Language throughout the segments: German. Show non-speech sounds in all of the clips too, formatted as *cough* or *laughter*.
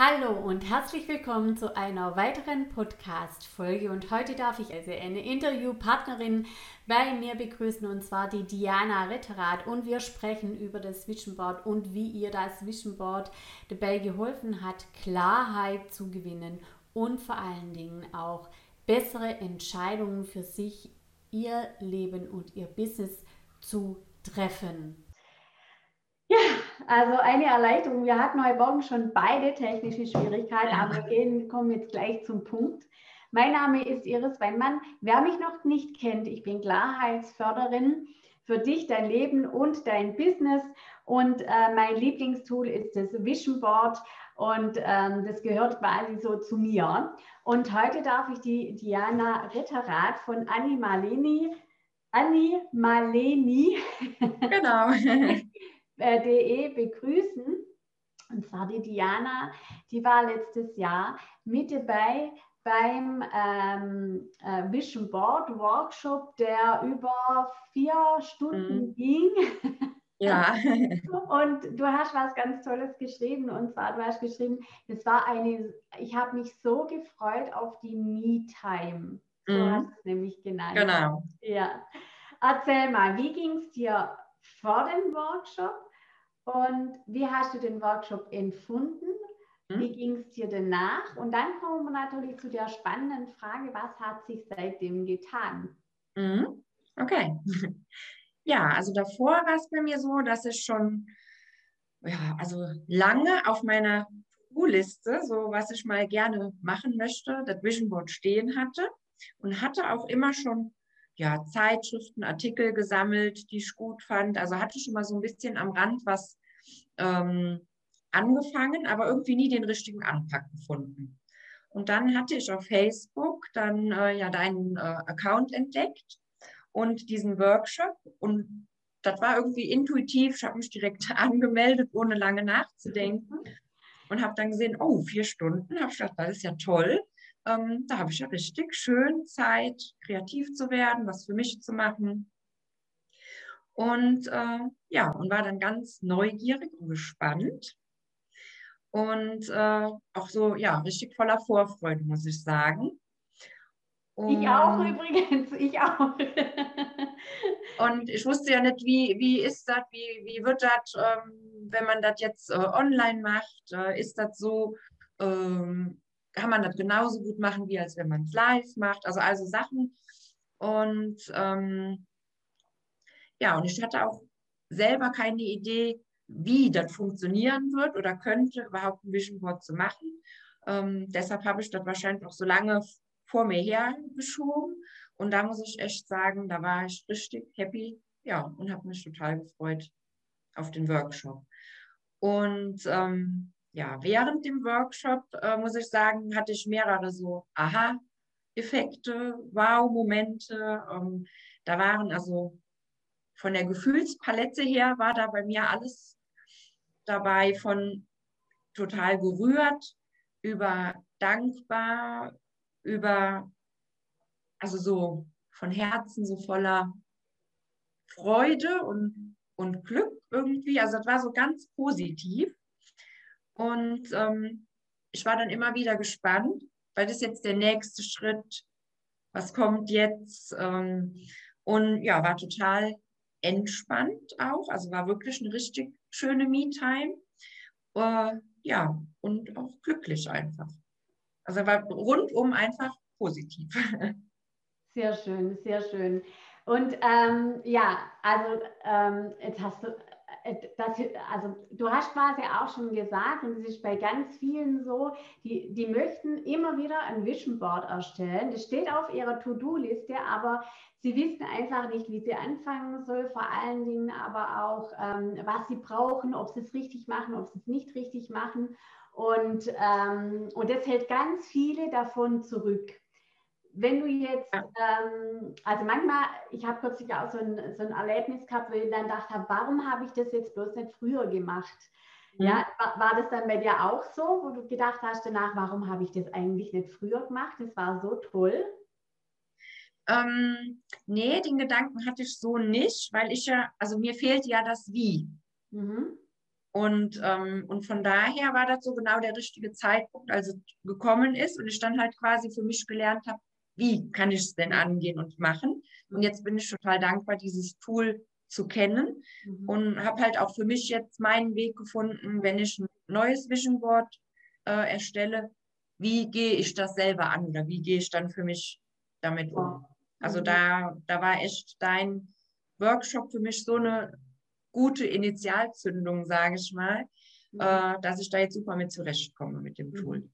Hallo und herzlich willkommen zu einer weiteren Podcast-Folge. Und heute darf ich also eine Interviewpartnerin bei mir begrüßen und zwar die Diana Ritterath. Und wir sprechen über das Vision und wie ihr das Vision dabei geholfen hat, Klarheit zu gewinnen und vor allen Dingen auch bessere Entscheidungen für sich, ihr Leben und ihr Business zu treffen. Also eine Erleichterung. Wir hatten heute Morgen schon beide technische Schwierigkeiten, aber wir gehen, kommen jetzt gleich zum Punkt. Mein Name ist Iris Weinmann. Wer mich noch nicht kennt, ich bin Klarheitsförderin für dich, dein Leben und dein Business. Und äh, mein Lieblingstool ist das Vision Board und ähm, das gehört quasi so zu mir. Und heute darf ich die Diana Ritterath von Anni Maleni, Anni Maleni, genau. *laughs* *laughs* Äh, de begrüßen. Und zwar die Diana, die war letztes Jahr mit dabei beim ähm, äh, Vision Board Workshop, der über vier Stunden mhm. ging. *laughs* Ja. *laughs* und du hast was ganz Tolles geschrieben und zwar du hast geschrieben, es war eine, ich habe mich so gefreut auf die Me-Time. So mhm. hast du es nämlich genannt. Genau. Ja. Erzähl mal, wie ging es dir vor dem Workshop und wie hast du den Workshop empfunden? Hm? Wie ging es dir danach? Und dann kommen wir natürlich zu der spannenden Frage, was hat sich seitdem getan? Mhm. Okay. *laughs* Ja, also davor war es bei mir so, dass ich schon ja, also lange auf meiner To-Liste, so was ich mal gerne machen möchte, das Vision Board stehen hatte und hatte auch immer schon ja, Zeitschriften, Artikel gesammelt, die ich gut fand. Also hatte schon mal so ein bisschen am Rand was ähm, angefangen, aber irgendwie nie den richtigen Anpack gefunden. Und dann hatte ich auf Facebook dann äh, ja deinen äh, Account entdeckt und diesen Workshop und das war irgendwie intuitiv. Ich habe mich direkt *laughs* angemeldet, ohne lange nachzudenken und habe dann gesehen, oh, vier Stunden. Habe ich gedacht, das ist ja toll. Ähm, da habe ich ja richtig schön Zeit, kreativ zu werden, was für mich zu machen. Und äh, ja, und war dann ganz neugierig und gespannt. Und äh, auch so, ja, richtig voller Vorfreude, muss ich sagen. Und, ich auch übrigens, ich auch. *laughs* und ich wusste ja nicht, wie, wie ist das, wie, wie wird das, ähm, wenn man das jetzt äh, online macht? Äh, ist das so, ähm, kann man das genauso gut machen, wie als wenn man es live macht? Also, also Sachen. Und ähm, ja, und ich hatte auch selber keine Idee, wie das funktionieren wird oder könnte, überhaupt ein Vision Board zu machen. Ähm, deshalb habe ich das wahrscheinlich auch so lange vor mir hergeschoben. Und da muss ich echt sagen, da war ich richtig happy, ja, und habe mich total gefreut auf den Workshop. Und ähm, ja, während dem Workshop, äh, muss ich sagen, hatte ich mehrere so Aha-Effekte, Wow-Momente. Ähm, da waren also von der Gefühlspalette her war da bei mir alles dabei von total gerührt, über dankbar, über, also so von Herzen so voller Freude und, und Glück irgendwie. Also das war so ganz positiv. Und ähm, ich war dann immer wieder gespannt, weil das ist jetzt der nächste Schritt, was kommt jetzt. Ähm, und ja, war total entspannt auch. Also war wirklich eine richtig schöne Me-Time. Äh, ja, und auch glücklich einfach. Also war rundum einfach positiv. *laughs* Sehr schön, sehr schön. Und ähm, ja, also ähm, jetzt hast du das, also du hast quasi auch schon gesagt, und es ist bei ganz vielen so, die, die möchten immer wieder ein Vision Board erstellen. Das steht auf ihrer To-Do-Liste, aber sie wissen einfach nicht, wie sie anfangen soll, vor allen Dingen aber auch, ähm, was sie brauchen, ob sie es richtig machen, ob sie es nicht richtig machen. Und, ähm, und das hält ganz viele davon zurück. Wenn du jetzt, ähm, also manchmal, ich habe kürzlich auch so ein, so ein Erlebnis gehabt, wo ich dann dachte, warum habe ich das jetzt bloß nicht früher gemacht? Mhm. Ja, war, war, das dann bei dir auch so, wo du gedacht hast danach, warum habe ich das eigentlich nicht früher gemacht? Das war so toll. Ähm, nee, den Gedanken hatte ich so nicht, weil ich ja, also mir fehlt ja das Wie. Mhm. Und, ähm, und von daher war das so genau der richtige Zeitpunkt, als es gekommen ist und ich dann halt quasi für mich gelernt habe, wie kann ich es denn angehen und machen. Und jetzt bin ich total dankbar, dieses Tool zu kennen mhm. und habe halt auch für mich jetzt meinen Weg gefunden, wenn ich ein neues Vision Board äh, erstelle, wie gehe ich das selber an oder wie gehe ich dann für mich damit um. Also mhm. da, da war echt dein Workshop für mich so eine gute Initialzündung, sage ich mal, mhm. äh, dass ich da jetzt super mit zurechtkomme mit dem mhm. Tool.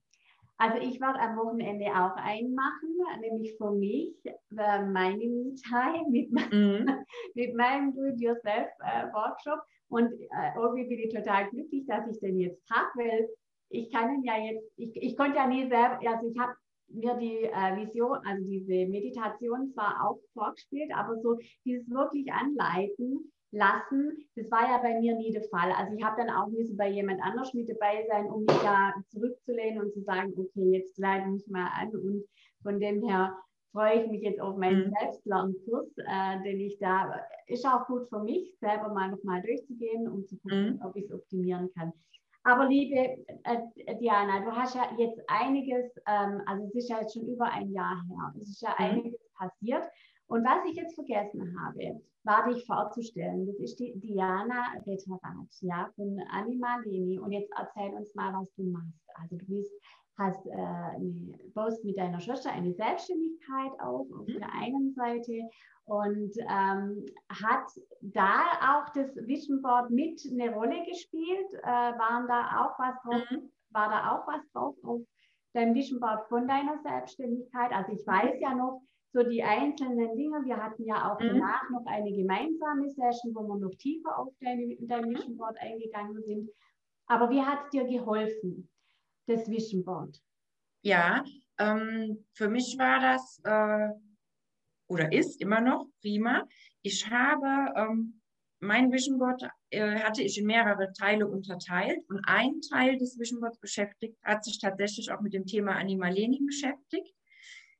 Also ich werde am Wochenende auch einen machen, nämlich für mich, meine Me-Time *laughs* mit, mhm. mit meinem Do-it-yourself-Workshop. Und äh, irgendwie bin ich total glücklich, dass ich den jetzt habe, weil ich kann ihn ja jetzt, ich, ich konnte ja nie selber, also ich habe mir die äh, Vision, also diese Meditation zwar auch vorgespielt, aber so dieses wirklich Anleiten, lassen. Das war ja bei mir nie der Fall. Also ich habe dann auch müssen bei jemand anders mit dabei sein, um mich da zurückzulehnen und zu sagen, okay, jetzt leite mich mal an. Und von dem her freue ich mich jetzt auf meinen mhm. Selbstlernkurs, äh, den ich da, ist auch gut für mich, selber mal nochmal durchzugehen, um zu gucken, mhm. ob ich es optimieren kann. Aber liebe äh, Diana, du hast ja jetzt einiges, ähm, also es ist ja jetzt schon über ein Jahr her, es ist ja mhm. einiges passiert. Und was ich jetzt vergessen habe, war dich vorzustellen. Das ist die Diana Reterat, ja, von Animalini. Und jetzt erzähl uns mal, was du machst. Also du bist, hast, äh, eine, baust mit deiner Schwester eine Selbstständigkeit auf, auf mhm. der einen Seite und ähm, hat da auch das Vision Board mit eine Rolle gespielt? Äh, waren da auch was drauf? Mhm. War da auch was drauf auf deinem Vision Board von deiner Selbstständigkeit? Also ich weiß ja noch, so die einzelnen Dinge. Wir hatten ja auch mhm. danach noch eine gemeinsame Session, wo wir noch tiefer auf deine, dein mhm. Vision Board eingegangen sind. Aber wie hat dir geholfen, das Vision Board? Ja, ähm, für mich war das äh, oder ist immer noch prima. Ich habe ähm, mein Vision Board äh, hatte ich in mehrere Teile unterteilt und ein Teil des Vision Boards beschäftigt hat sich tatsächlich auch mit dem Thema Animaleni beschäftigt.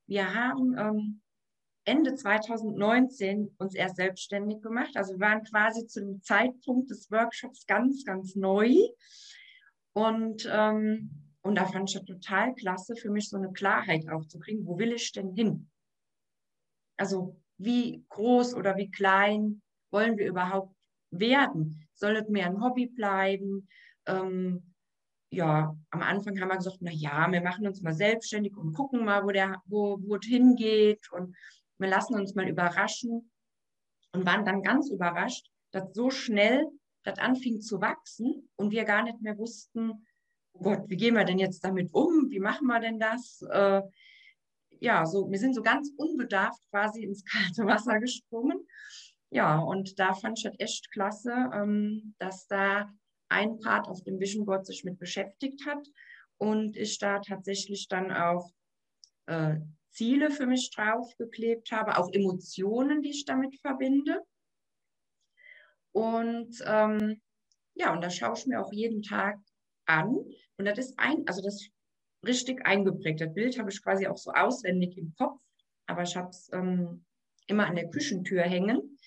Wir haben ähm, Ende 2019 uns erst selbstständig gemacht. Also wir waren quasi zu dem Zeitpunkt des Workshops ganz, ganz neu. Und, ähm, und da fand ich es total klasse, für mich so eine Klarheit auch zu kriegen, wo will ich denn hin? Also wie groß oder wie klein wollen wir überhaupt werden? Soll es mehr ein Hobby bleiben? Ähm, ja, am Anfang haben wir gesagt, na ja, wir machen uns mal selbstständig und gucken mal, wo der, wo, wo es hingeht. Und wir lassen uns mal überraschen und waren dann ganz überrascht, dass so schnell das anfing zu wachsen und wir gar nicht mehr wussten, oh Gott, wie gehen wir denn jetzt damit um? Wie machen wir denn das? Äh, ja, so, wir sind so ganz unbedarft quasi ins *laughs* kalte Wasser gesprungen. Ja, und da fand ich das echt klasse, ähm, dass da ein Part auf dem Vision Board sich mit beschäftigt hat und ich da tatsächlich dann auch äh, Ziele für mich draufgeklebt habe, auch Emotionen, die ich damit verbinde. Und ähm, ja, und das schaue ich mir auch jeden Tag an. Und das ist ein, also das richtig eingeprägt. Das Bild habe ich quasi auch so auswendig im Kopf, aber ich habe es ähm, immer an der Küchentür hängen,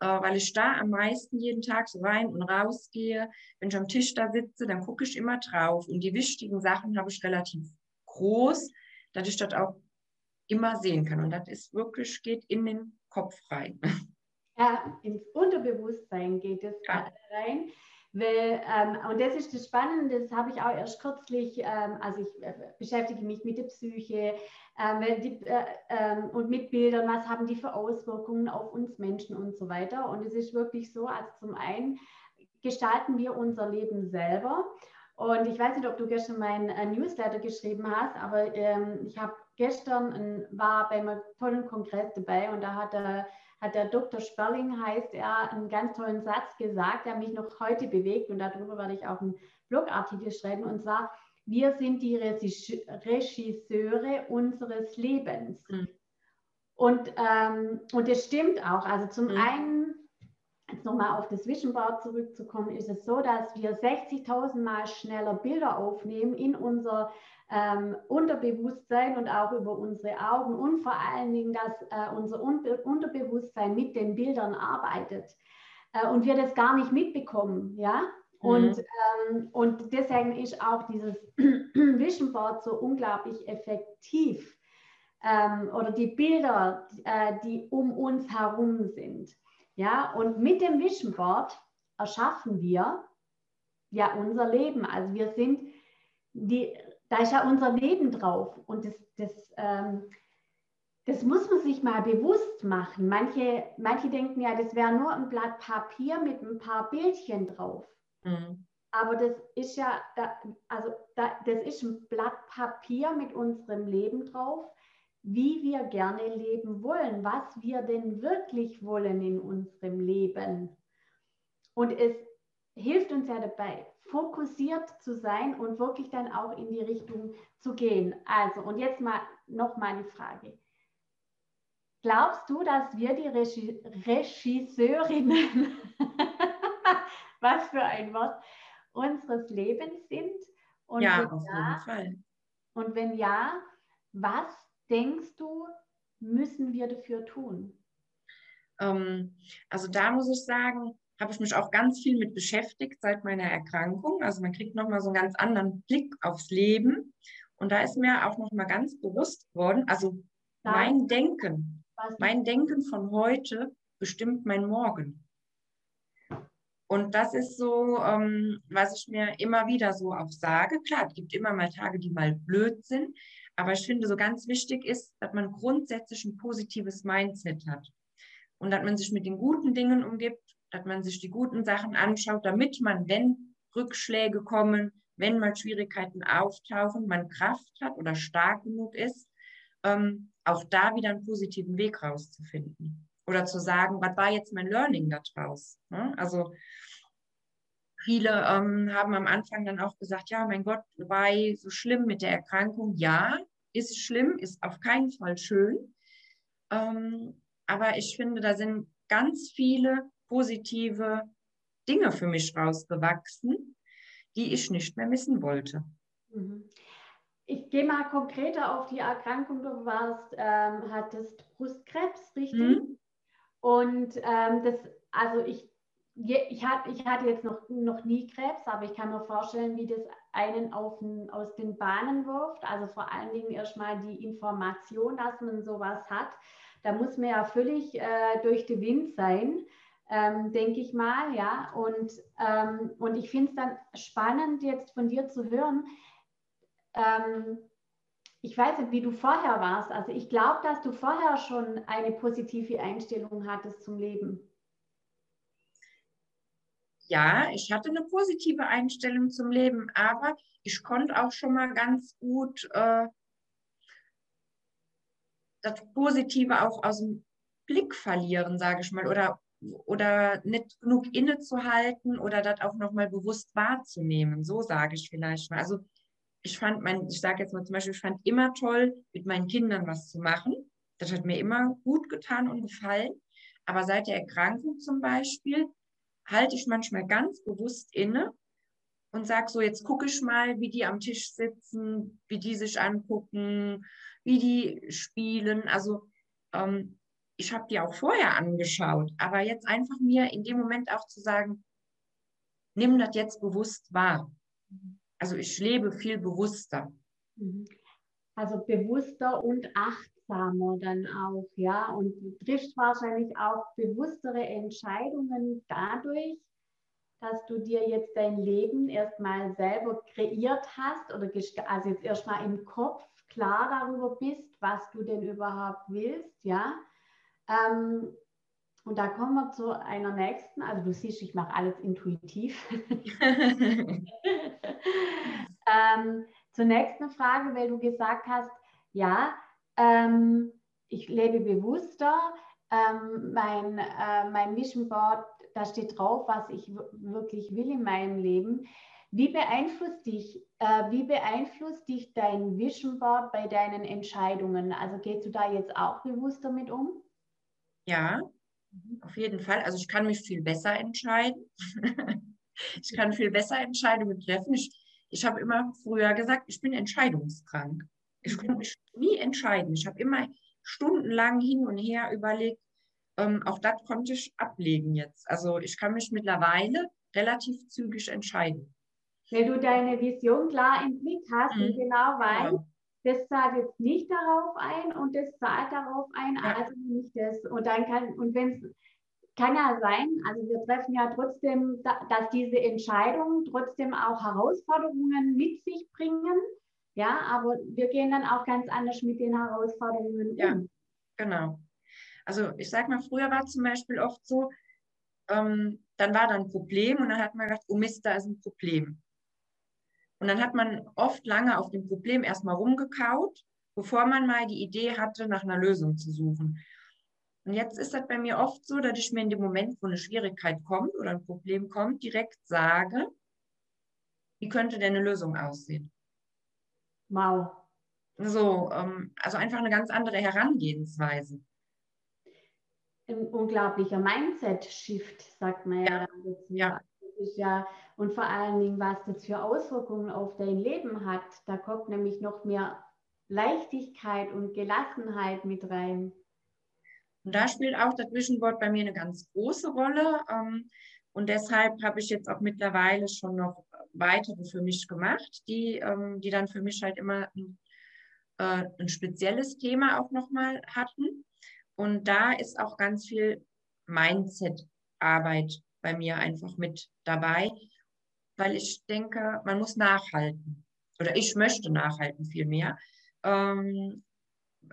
äh, weil ich da am meisten jeden Tag so rein und raus gehe. Wenn ich am Tisch da sitze, dann gucke ich immer drauf. Und die wichtigen Sachen habe ich relativ groß, dass ich das auch immer sehen kann. Und das ist wirklich, geht in den Kopf rein. *laughs* Ja, ins Unterbewusstsein geht es ja. rein. Weil, ähm, und das ist das Spannende, das habe ich auch erst kürzlich, ähm, also ich äh, beschäftige mich mit der Psyche ähm, die, äh, ähm, und mit Bildern, was haben die für Auswirkungen auf uns Menschen und so weiter. Und es ist wirklich so, also zum einen gestalten wir unser Leben selber. Und ich weiß nicht, ob du gestern mein äh, Newsletter geschrieben hast, aber ähm, ich habe gestern ein, war bei einem tollen Kongress dabei und da hat der, hat der Dr. Sperling, heißt er, einen ganz tollen Satz gesagt, der mich noch heute bewegt und darüber werde ich auch einen Blogartikel schreiben und zwar, wir sind die Regisseure unseres Lebens. Mhm. Und, ähm, und das stimmt auch. Also zum mhm. einen, jetzt nochmal auf das Vision Board zurückzukommen, ist es so, dass wir 60.000 Mal schneller Bilder aufnehmen in unser ähm, Unterbewusstsein und auch über unsere Augen und vor allen Dingen, dass äh, unser Unbe Unterbewusstsein mit den Bildern arbeitet äh, und wir das gar nicht mitbekommen, ja. Und, mhm. ähm, und deswegen ist auch dieses *clears throat* Vision Board so unglaublich effektiv. Ähm, oder die Bilder, äh, die um uns herum sind. Ja, und mit dem Vision Board erschaffen wir ja unser Leben. Also wir sind, die, da ist ja unser Leben drauf. Und das, das, ähm, das muss man sich mal bewusst machen. Manche, manche denken ja, das wäre nur ein Blatt Papier mit ein paar Bildchen drauf. Mhm. Aber das ist ja, also das ist ein Blatt Papier mit unserem Leben drauf, wie wir gerne leben wollen, was wir denn wirklich wollen in unserem Leben. Und es hilft uns ja dabei, fokussiert zu sein und wirklich dann auch in die Richtung zu gehen. Also, und jetzt mal noch mal eine Frage. Glaubst du, dass wir die Regie Regisseurinnen, *laughs* was für ein Wort, unseres Lebens sind? Und ja, auf ja, jeden Fall. Und wenn ja, was denkst du, müssen wir dafür tun? Ähm, also da muss ich sagen, habe ich mich auch ganz viel mit beschäftigt seit meiner Erkrankung. Also man kriegt nochmal so einen ganz anderen Blick aufs Leben. Und da ist mir auch nochmal ganz bewusst geworden, also mein Denken, mein Denken von heute bestimmt mein Morgen. Und das ist so, ähm, was ich mir immer wieder so auch sage. Klar, es gibt immer mal Tage, die mal blöd sind, aber ich finde, so ganz wichtig ist, dass man grundsätzlich ein positives Mindset hat und dass man sich mit den guten Dingen umgibt dass man sich die guten Sachen anschaut, damit man, wenn Rückschläge kommen, wenn mal Schwierigkeiten auftauchen, man Kraft hat oder stark genug ist, ähm, auch da wieder einen positiven Weg rauszufinden. Oder zu sagen, was war jetzt mein Learning daraus? Ne? Also viele ähm, haben am Anfang dann auch gesagt, ja, mein Gott, war so schlimm mit der Erkrankung. Ja, ist schlimm, ist auf keinen Fall schön. Ähm, aber ich finde, da sind ganz viele positive Dinge für mich rausgewachsen, die ich nicht mehr missen wollte. Mhm. Ich gehe mal konkreter auf die Erkrankung. Du warst, ähm, hattest Brustkrebs, richtig? Mhm. Und ähm, das, also ich, ich, hat, ich hatte jetzt noch, noch nie Krebs, aber ich kann mir vorstellen, wie das einen auf aus den Bahnen wirft. Also vor allen Dingen erstmal die Information, dass man sowas hat. Da muss man ja völlig äh, durch den Wind sein ähm, denke ich mal, ja. Und, ähm, und ich finde es dann spannend, jetzt von dir zu hören. Ähm, ich weiß nicht, wie du vorher warst. Also ich glaube, dass du vorher schon eine positive Einstellung hattest zum Leben. Ja, ich hatte eine positive Einstellung zum Leben, aber ich konnte auch schon mal ganz gut äh, das Positive auch aus dem Blick verlieren, sage ich mal, oder oder nicht genug innezuhalten oder das auch nochmal bewusst wahrzunehmen. So sage ich vielleicht mal. Also ich fand mein, ich sage jetzt mal zum Beispiel, ich fand immer toll, mit meinen Kindern was zu machen. Das hat mir immer gut getan und gefallen. Aber seit der Erkrankung zum Beispiel halte ich manchmal ganz bewusst inne und sage so, jetzt gucke ich mal, wie die am Tisch sitzen, wie die sich angucken, wie die spielen. Also ähm, ich habe die auch vorher angeschaut, aber jetzt einfach mir in dem Moment auch zu sagen, nimm das jetzt bewusst wahr. Also ich lebe viel bewusster. Mhm. Also bewusster und achtsamer dann auch, ja. Und du triffst wahrscheinlich auch bewusstere Entscheidungen dadurch, dass du dir jetzt dein Leben erstmal selber kreiert hast oder also jetzt erstmal im Kopf klar darüber bist, was du denn überhaupt willst, ja ähm, und da kommen wir zu einer nächsten, also du siehst, ich mache alles intuitiv. *laughs* *laughs* ähm, zur nächsten Frage, weil du gesagt hast, ja, ähm, ich lebe bewusster, ähm, mein, äh, mein Vision Board, da steht drauf, was ich wirklich will in meinem Leben. Wie beeinflusst dich, äh, wie beeinflusst dich dein Vision Board bei deinen Entscheidungen? Also gehst du da jetzt auch bewusst damit um? Ja, auf jeden Fall. Also ich kann mich viel besser entscheiden. *laughs* ich kann viel besser Entscheidungen treffen. Ich, ich habe immer früher gesagt, ich bin entscheidungskrank. Ich konnte mich nie entscheiden. Ich habe immer stundenlang hin und her überlegt. Ähm, auch das konnte ich ablegen jetzt. Also ich kann mich mittlerweile relativ zügig entscheiden. Weil du deine Vision klar im Blick hast mhm. und genau weißt, genau. das zahlt jetzt nicht darauf ein und das zahlt darauf ein, ja. also nicht das. Und dann kann, und wenn es kann ja sein, also wir treffen ja trotzdem, dass diese Entscheidungen trotzdem auch Herausforderungen mit sich bringen. Ja, aber wir gehen dann auch ganz anders mit den Herausforderungen um. Ja, genau. Also ich sage mal, früher war zum Beispiel oft so, ähm, dann war da ein Problem und dann hat man gedacht, oh Mist, da ist ein Problem. Und dann hat man oft lange auf dem Problem erstmal rumgekaut, bevor man mal die Idee hatte, nach einer Lösung zu suchen. Und jetzt ist das bei mir oft so, dass ich mir in dem Moment, wo eine Schwierigkeit kommt oder ein Problem kommt, direkt sage, wie könnte denn eine Lösung aussehen? Wow. So, ähm, also einfach eine ganz andere Herangehensweise. Ein unglaublicher Mindset-Shift, sagt man ja. Ja. ja. ja. Und vor allen Dingen, was das für Auswirkungen auf dein Leben hat. Da kommt nämlich noch mehr Leichtigkeit und Gelassenheit mit rein. Und da spielt auch das Vision Board bei mir eine ganz große Rolle. Ähm, und deshalb habe ich jetzt auch mittlerweile schon noch weitere für mich gemacht, die, ähm, die dann für mich halt immer ein, äh, ein spezielles Thema auch nochmal hatten. Und da ist auch ganz viel Mindset-Arbeit bei mir einfach mit dabei, weil ich denke, man muss nachhalten. Oder ich möchte nachhalten vielmehr. Ähm,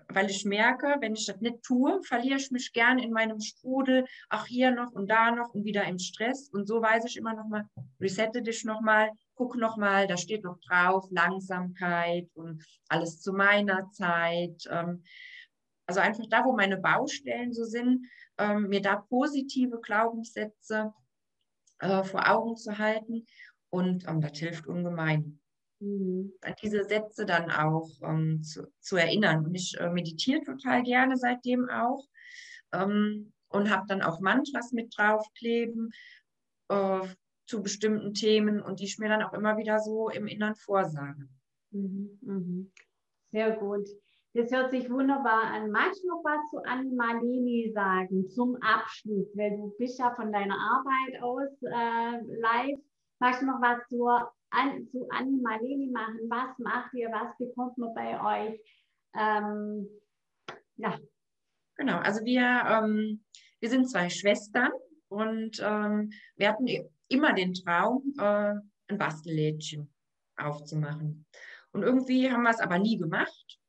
weil ich merke, wenn ich das nicht tue, verliere ich mich gern in meinem Strudel, ach hier noch und da noch und wieder im Stress. Und so weiß ich immer noch mal, resette dich noch mal, guck noch mal, da steht noch drauf, Langsamkeit und alles zu meiner Zeit. Ähm, also einfach da, wo meine Baustellen so sind, ähm, mir da positive Glaubenssätze äh, vor Augen zu halten. Und ähm, das hilft ungemein mhm. diese Sätze dann auch ähm, zu, zu, erinnern. Und ich äh, meditiere total gerne seitdem auch ähm, und habe dann auch Mantras mit draufkleben äh, zu bestimmten Themen und die ich mir dann auch immer wieder so im Innern vorsage. Mhm, mhm. Sehr gut. Das hört sich wunderbar an. Magst du noch was zu Anne sagen zum Abschluss? Weil du bist ja von deiner Arbeit aus äh, live. Magst du noch was zur an, zu Anne machen. Was macht ihr? Was bekommt man bei euch? Ähm, ja. Genau, also wir, ähm, wir sind zwei Schwestern und ähm, wir hatten immer den Traum, äh, ein Bastellädchen aufzumachen. Und irgendwie haben wir es aber nie gemacht.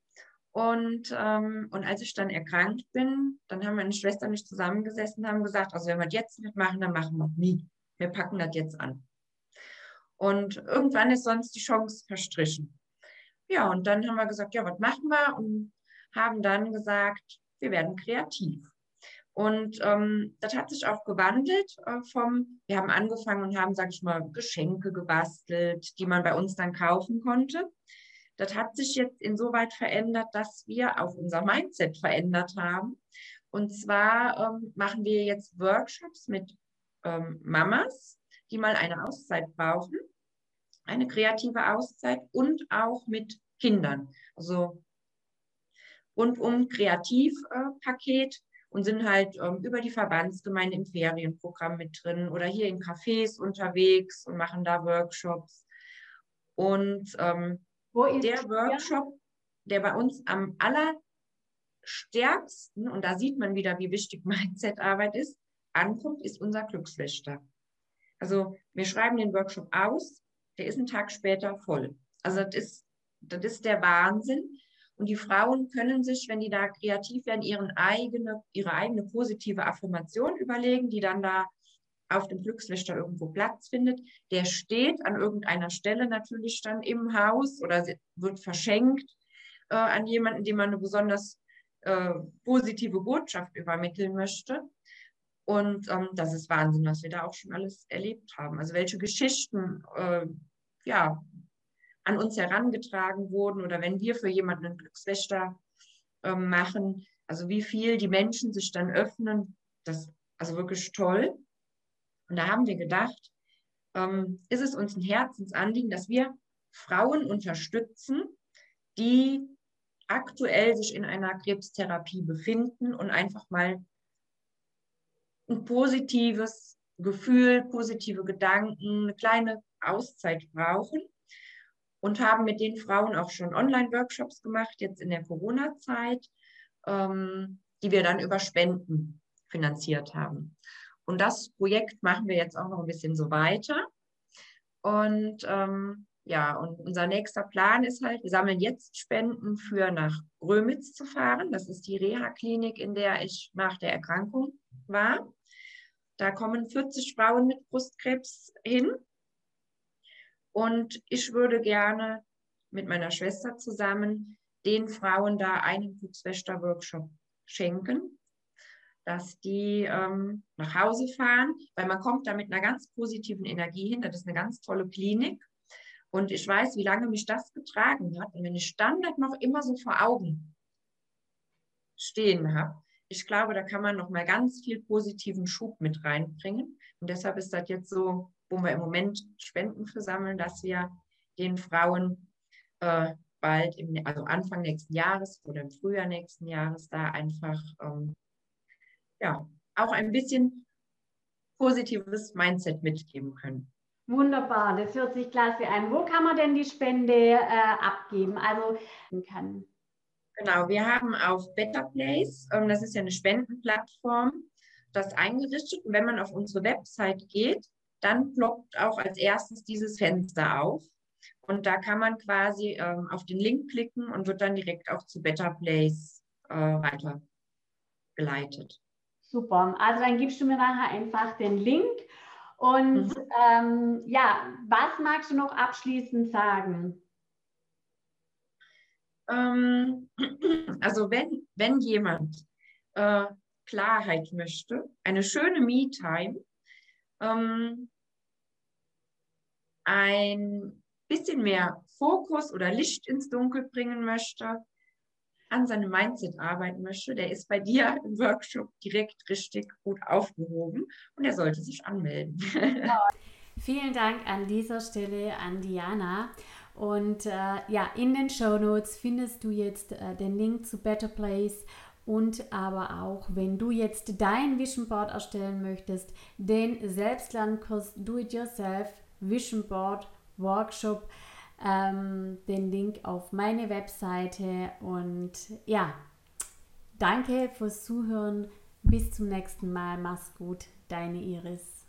Und, ähm, und als ich dann erkrankt bin, dann haben meine Schwestern nicht zusammengesessen und haben gesagt, also wenn wir das jetzt nicht machen, dann machen wir es nie. Wir packen das jetzt an. Und irgendwann ist sonst die Chance verstrichen. Ja, und dann haben wir gesagt, ja, was machen wir? Und haben dann gesagt, wir werden kreativ. Und ähm, das hat sich auch gewandelt äh, vom, wir haben angefangen und haben, sage ich mal, Geschenke gebastelt, die man bei uns dann kaufen konnte. Das hat sich jetzt insoweit verändert, dass wir auch unser Mindset verändert haben. Und zwar ähm, machen wir jetzt Workshops mit ähm, Mamas, die mal eine Auszeit brauchen eine kreative Auszeit und auch mit Kindern. Also rundum Kreativpaket äh, und sind halt ähm, über die Verbandsgemeinde im Ferienprogramm mit drin oder hier in Cafés unterwegs und machen da Workshops. Und ähm, der Workshop, der bei uns am allerstärksten, und da sieht man wieder, wie wichtig *laughs* Mindset-Arbeit ist, ankommt, ist unser Glückswächter. Also wir schreiben den Workshop aus, der ist einen Tag später voll. Also das ist, das ist der Wahnsinn. Und die Frauen können sich, wenn die da kreativ werden, ihren eigene, ihre eigene positive Affirmation überlegen, die dann da auf dem Glückslichter irgendwo Platz findet. Der steht an irgendeiner Stelle natürlich dann im Haus oder wird verschenkt äh, an jemanden, dem man eine besonders äh, positive Botschaft übermitteln möchte. Und ähm, das ist Wahnsinn, was wir da auch schon alles erlebt haben. Also welche Geschichten äh, ja, an uns herangetragen wurden oder wenn wir für jemanden einen Glückswächter äh, machen, also wie viel die Menschen sich dann öffnen, das also wirklich toll. Und da haben wir gedacht, ähm, ist es uns ein Herzensanliegen, dass wir Frauen unterstützen, die aktuell sich in einer Krebstherapie befinden und einfach mal ein positives Gefühl, positive Gedanken, eine kleine Auszeit brauchen und haben mit den Frauen auch schon Online-Workshops gemacht, jetzt in der Corona-Zeit, ähm, die wir dann über Spenden finanziert haben. Und das Projekt machen wir jetzt auch noch ein bisschen so weiter. Und ähm, ja, und unser nächster Plan ist halt, wir sammeln jetzt Spenden für nach Grömitz zu fahren. Das ist die Reha-Klinik, in der ich nach der Erkrankung war. Da kommen 40 Frauen mit Brustkrebs hin. Und ich würde gerne mit meiner Schwester zusammen den Frauen da einen Putzwächter-Workshop schenken, dass die ähm, nach Hause fahren, weil man kommt da mit einer ganz positiven Energie hin. Das ist eine ganz tolle Klinik. Und ich weiß, wie lange mich das getragen hat. Und wenn ich Standard noch immer so vor Augen stehen habe, ich glaube, da kann man noch mal ganz viel positiven Schub mit reinbringen. Und deshalb ist das jetzt so, wo wir im Moment Spenden für sammeln, dass wir den Frauen äh, bald, im, also Anfang nächsten Jahres oder im Frühjahr nächsten Jahres, da einfach ähm, ja, auch ein bisschen positives Mindset mitgeben können. Wunderbar, das hört sich klasse an. Wo kann man denn die Spende äh, abgeben? Also kann. Genau, wir haben auf Better Place, ähm, das ist ja eine Spendenplattform, das eingerichtet. Und wenn man auf unsere Website geht, dann ploppt auch als erstes dieses Fenster auf. Und da kann man quasi ähm, auf den Link klicken und wird dann direkt auch zu Better Place äh, weitergeleitet. Super. Also dann gibst du mir nachher einfach den Link. Und mhm. Ähm, ja, was magst du noch abschließend sagen? Ähm, *clears throat* also wenn, wenn jemand äh, Klarheit möchte, eine schöne Me-Time, ähm, ein bisschen mehr Fokus oder Licht ins Dunkel bringen möchte, an seinem Mindset arbeiten möchte, der ist bei dir *laughs* im Workshop direkt richtig gut aufgehoben und er sollte sich anmelden. *laughs* Vielen Dank an dieser Stelle an Diana. Und äh, ja, in den Show Notes findest du jetzt äh, den Link zu Better Place und aber auch, wenn du jetzt dein Vision Board erstellen möchtest, den Selbstlernkurs Do It Yourself Vision Board Workshop ähm, den Link auf meine Webseite. Und ja, danke fürs Zuhören. Bis zum nächsten Mal. Mach's gut, deine Iris.